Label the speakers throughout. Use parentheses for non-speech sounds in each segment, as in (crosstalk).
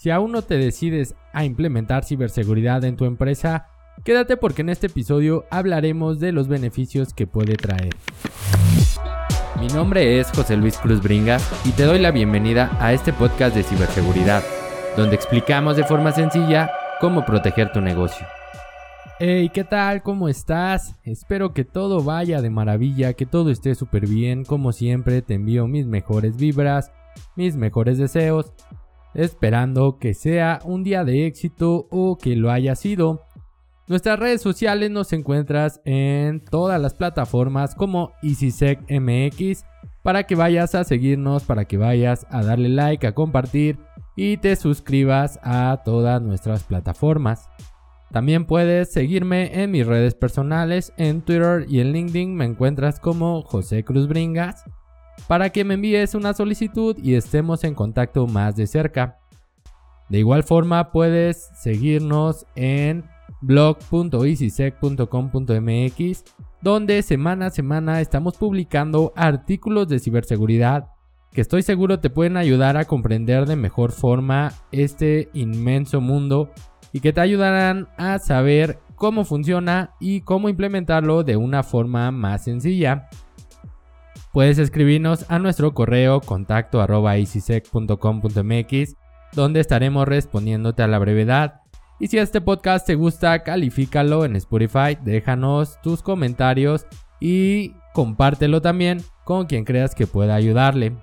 Speaker 1: Si aún no te decides a implementar ciberseguridad en tu empresa, quédate porque en este episodio hablaremos de los beneficios que puede traer. Mi nombre es José Luis Cruz Bringas y te doy la bienvenida a este podcast de ciberseguridad, donde explicamos de forma sencilla cómo proteger tu negocio. Hey, ¿qué tal? ¿Cómo estás? Espero que todo vaya de maravilla, que todo esté súper bien. Como siempre, te envío mis mejores vibras, mis mejores deseos esperando que sea un día de éxito o que lo haya sido. Nuestras redes sociales nos encuentras en todas las plataformas como EasySecMX para que vayas a seguirnos, para que vayas a darle like, a compartir y te suscribas a todas nuestras plataformas. También puedes seguirme en mis redes personales, en Twitter y en LinkedIn me encuentras como José Cruz Bringas para que me envíes una solicitud y estemos en contacto más de cerca. De igual forma puedes seguirnos en blog.easysec.com.mx donde semana a semana estamos publicando artículos de ciberseguridad que estoy seguro te pueden ayudar a comprender de mejor forma este inmenso mundo y que te ayudarán a saber cómo funciona y cómo implementarlo de una forma más sencilla. Puedes escribirnos a nuestro correo contacto arroba donde estaremos respondiéndote a la brevedad. Y si este podcast te gusta, califícalo en Spotify, déjanos tus comentarios y compártelo también con quien creas que pueda ayudarle.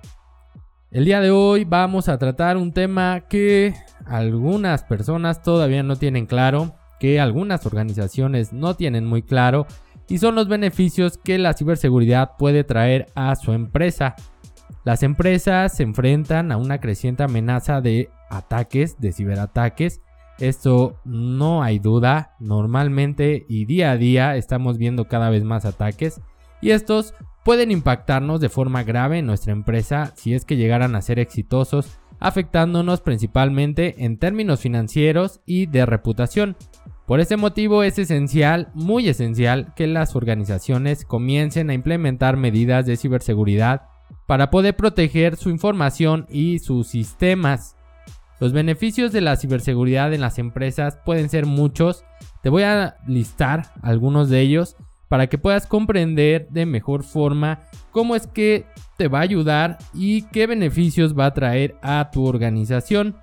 Speaker 1: El día de hoy vamos a tratar un tema que algunas personas todavía no tienen claro, que algunas organizaciones no tienen muy claro y son los beneficios que la ciberseguridad puede traer a su empresa. Las empresas se enfrentan a una creciente amenaza de ataques, de ciberataques. Esto no hay duda, normalmente y día a día estamos viendo cada vez más ataques y estos pueden impactarnos de forma grave en nuestra empresa si es que llegaran a ser exitosos, afectándonos principalmente en términos financieros y de reputación. Por ese motivo es esencial, muy esencial, que las organizaciones comiencen a implementar medidas de ciberseguridad para poder proteger su información y sus sistemas. Los beneficios de la ciberseguridad en las empresas pueden ser muchos. Te voy a listar algunos de ellos para que puedas comprender de mejor forma cómo es que te va a ayudar y qué beneficios va a traer a tu organización.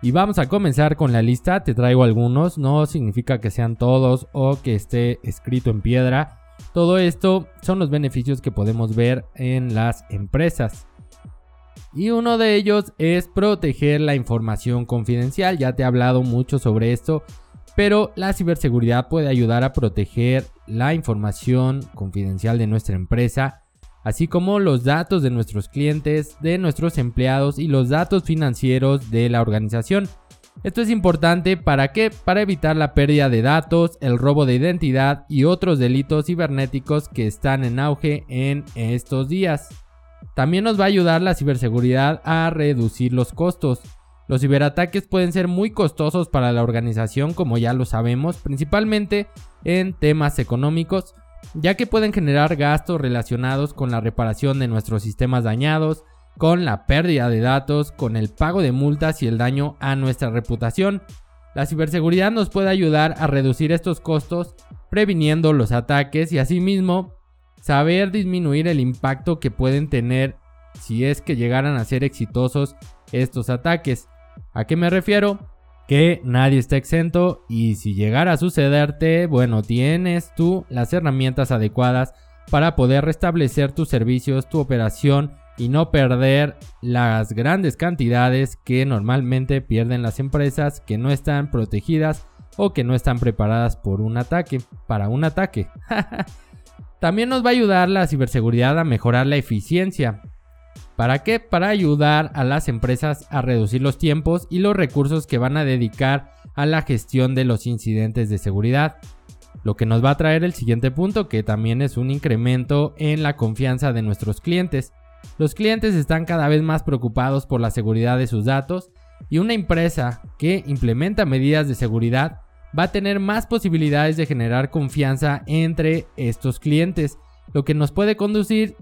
Speaker 1: Y vamos a comenzar con la lista, te traigo algunos, no significa que sean todos o que esté escrito en piedra. Todo esto son los beneficios que podemos ver en las empresas. Y uno de ellos es proteger la información confidencial, ya te he hablado mucho sobre esto, pero la ciberseguridad puede ayudar a proteger la información confidencial de nuestra empresa así como los datos de nuestros clientes, de nuestros empleados y los datos financieros de la organización. Esto es importante para qué? Para evitar la pérdida de datos, el robo de identidad y otros delitos cibernéticos que están en auge en estos días. También nos va a ayudar la ciberseguridad a reducir los costos. Los ciberataques pueden ser muy costosos para la organización, como ya lo sabemos, principalmente en temas económicos, ya que pueden generar gastos relacionados con la reparación de nuestros sistemas dañados, con la pérdida de datos, con el pago de multas y el daño a nuestra reputación. La ciberseguridad nos puede ayudar a reducir estos costos, previniendo los ataques y asimismo saber disminuir el impacto que pueden tener si es que llegaran a ser exitosos estos ataques. ¿A qué me refiero? Que nadie está exento y si llegara a sucederte, bueno, tienes tú las herramientas adecuadas para poder restablecer tus servicios, tu operación y no perder las grandes cantidades que normalmente pierden las empresas que no están protegidas o que no están preparadas por un ataque, para un ataque. (laughs) También nos va a ayudar la ciberseguridad a mejorar la eficiencia. ¿Para qué? Para ayudar a las empresas a reducir los tiempos y los recursos que van a dedicar a la gestión de los incidentes de seguridad. Lo que nos va a traer el siguiente punto, que también es un incremento en la confianza de nuestros clientes. Los clientes están cada vez más preocupados por la seguridad de sus datos y una empresa que implementa medidas de seguridad va a tener más posibilidades de generar confianza entre estos clientes, lo que nos puede conducir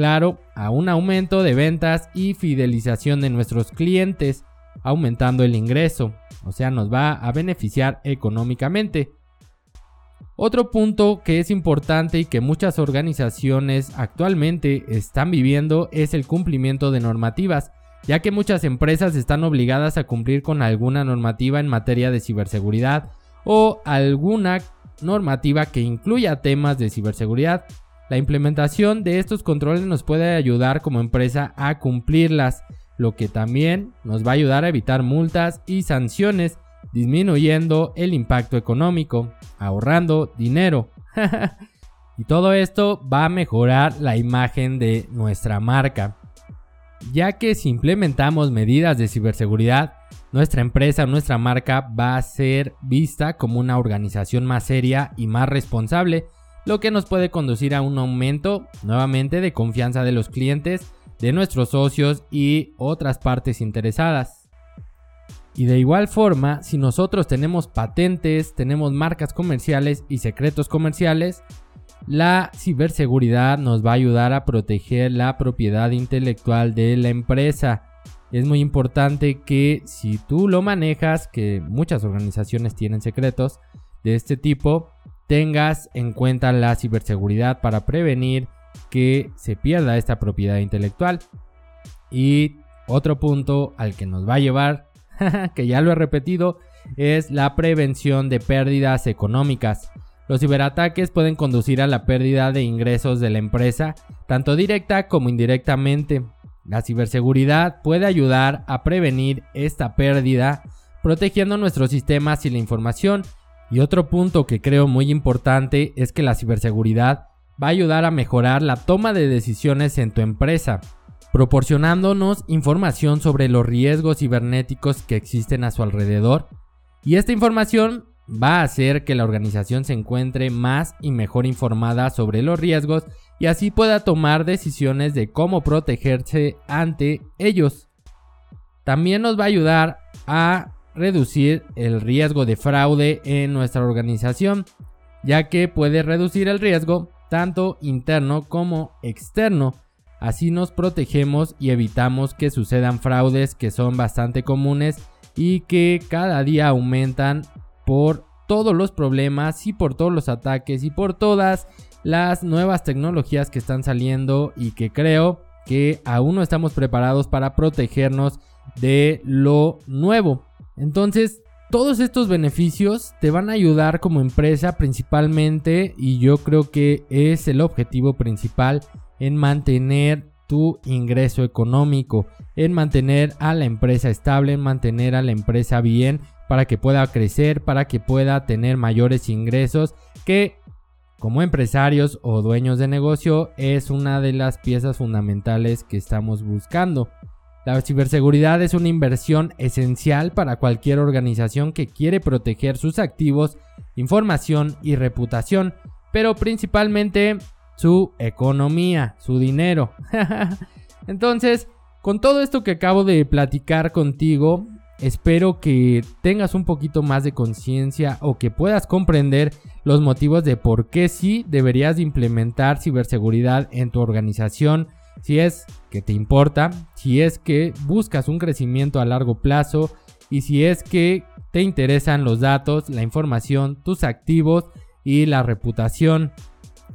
Speaker 1: claro, a un aumento de ventas y fidelización de nuestros clientes. aumentando el ingreso, o sea, nos va a beneficiar económicamente. Otro punto que es importante y que muchas organizaciones actualmente están viviendo es el cumplimiento de normativas, ya que muchas empresas están obligadas a cumplir con alguna normativa en materia de ciberseguridad o alguna normativa que incluya temas de ciberseguridad. La implementación de estos controles nos puede ayudar como empresa a cumplirlas, lo que también nos va a ayudar a evitar multas y sanciones, disminuyendo el impacto económico, ahorrando dinero. (laughs) y todo esto va a mejorar la imagen de nuestra marca, ya que si implementamos medidas de ciberseguridad, nuestra empresa, nuestra marca va a ser vista como una organización más seria y más responsable, lo que nos puede conducir a un aumento nuevamente de confianza de los clientes, de nuestros socios y otras partes interesadas. Y de igual forma, si nosotros tenemos patentes, tenemos marcas comerciales y secretos comerciales, la ciberseguridad nos va a ayudar a proteger la propiedad intelectual de la empresa es muy importante que si tú lo manejas, que muchas organizaciones tienen secretos de este tipo, tengas en cuenta la ciberseguridad para prevenir que se pierda esta propiedad intelectual. Y otro punto al que nos va a llevar, (laughs) que ya lo he repetido, es la prevención de pérdidas económicas. Los ciberataques pueden conducir a la pérdida de ingresos de la empresa, tanto directa como indirectamente. La ciberseguridad puede ayudar a prevenir esta pérdida protegiendo nuestros sistemas y la información. Y otro punto que creo muy importante es que la ciberseguridad va a ayudar a mejorar la toma de decisiones en tu empresa, proporcionándonos información sobre los riesgos cibernéticos que existen a su alrededor. Y esta información va a hacer que la organización se encuentre más y mejor informada sobre los riesgos y así pueda tomar decisiones de cómo protegerse ante ellos. También nos va a ayudar a reducir el riesgo de fraude en nuestra organización, ya que puede reducir el riesgo tanto interno como externo. Así nos protegemos y evitamos que sucedan fraudes que son bastante comunes y que cada día aumentan por todos los problemas y por todos los ataques y por todas las nuevas tecnologías que están saliendo y que creo que aún no estamos preparados para protegernos de lo nuevo. Entonces, todos estos beneficios te van a ayudar como empresa principalmente y yo creo que es el objetivo principal en mantener tu ingreso económico, en mantener a la empresa estable, en mantener a la empresa bien para que pueda crecer, para que pueda tener mayores ingresos que como empresarios o dueños de negocio es una de las piezas fundamentales que estamos buscando. La ciberseguridad es una inversión esencial para cualquier organización que quiere proteger sus activos, información y reputación, pero principalmente su economía, su dinero. (laughs) Entonces, con todo esto que acabo de platicar contigo, espero que tengas un poquito más de conciencia o que puedas comprender los motivos de por qué sí deberías implementar ciberseguridad en tu organización, si es que te importa, si es que buscas un crecimiento a largo plazo y si es que te interesan los datos, la información, tus activos y la reputación.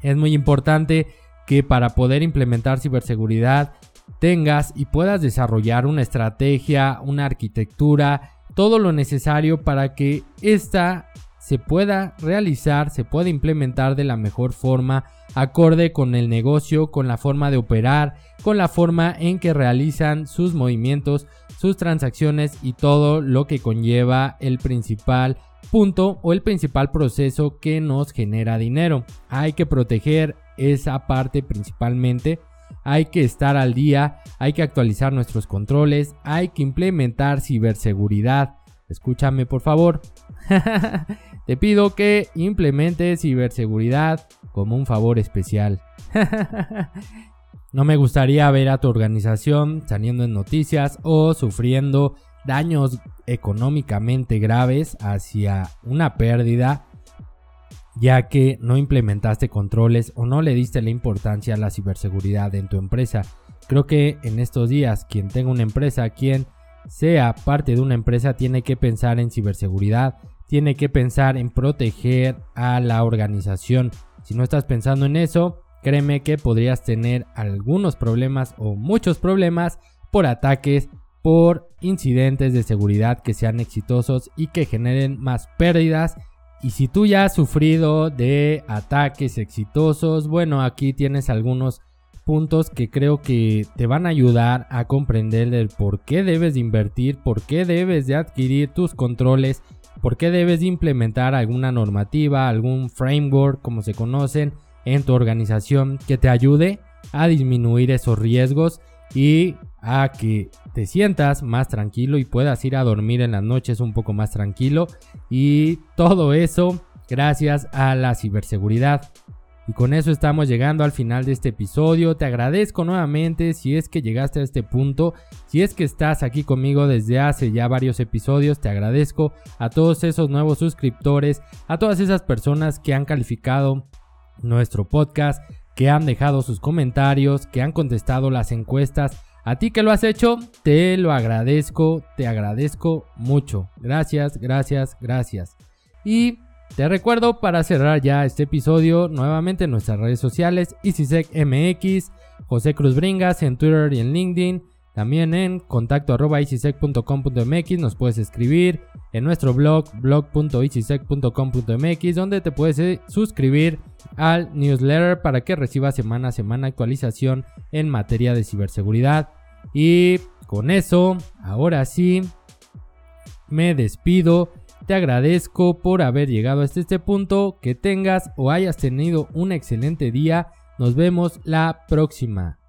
Speaker 1: Es muy importante que para poder implementar ciberseguridad tengas y puedas desarrollar una estrategia, una arquitectura, todo lo necesario para que esta se pueda realizar, se pueda implementar de la mejor forma, acorde con el negocio, con la forma de operar, con la forma en que realizan sus movimientos, sus transacciones y todo lo que conlleva el principal punto o el principal proceso que nos genera dinero. Hay que proteger esa parte principalmente. Hay que estar al día, hay que actualizar nuestros controles, hay que implementar ciberseguridad. Escúchame por favor. (laughs) Te pido que implementes ciberseguridad como un favor especial. (laughs) no me gustaría ver a tu organización saliendo en noticias o sufriendo daños económicamente graves hacia una pérdida ya que no implementaste controles o no le diste la importancia a la ciberseguridad en tu empresa. Creo que en estos días quien tenga una empresa, quien sea parte de una empresa tiene que pensar en ciberseguridad, tiene que pensar en proteger a la organización. Si no estás pensando en eso, créeme que podrías tener algunos problemas o muchos problemas por ataques, por incidentes de seguridad que sean exitosos y que generen más pérdidas. Y si tú ya has sufrido de ataques exitosos, bueno, aquí tienes algunos puntos que creo que te van a ayudar a comprender el por qué debes de invertir, por qué debes de adquirir tus controles, por qué debes de implementar alguna normativa, algún framework como se conocen en tu organización que te ayude a disminuir esos riesgos y a que te sientas más tranquilo y puedas ir a dormir en las noches un poco más tranquilo y todo eso gracias a la ciberseguridad. Y con eso estamos llegando al final de este episodio. Te agradezco nuevamente si es que llegaste a este punto. Si es que estás aquí conmigo desde hace ya varios episodios, te agradezco a todos esos nuevos suscriptores, a todas esas personas que han calificado nuestro podcast, que han dejado sus comentarios, que han contestado las encuestas. A ti que lo has hecho, te lo agradezco, te agradezco mucho. Gracias, gracias, gracias. Y te recuerdo para cerrar ya este episodio nuevamente en nuestras redes sociales, EasySecMX, José Cruz Bringas en Twitter y en LinkedIn, también en contacto arroba nos puedes escribir en nuestro blog blog.easysec.com.mx donde te puedes eh, suscribir al newsletter para que recibas semana a semana actualización en materia de ciberseguridad. Y con eso, ahora sí, me despido. Te agradezco por haber llegado hasta este punto. Que tengas o hayas tenido un excelente día. Nos vemos la próxima.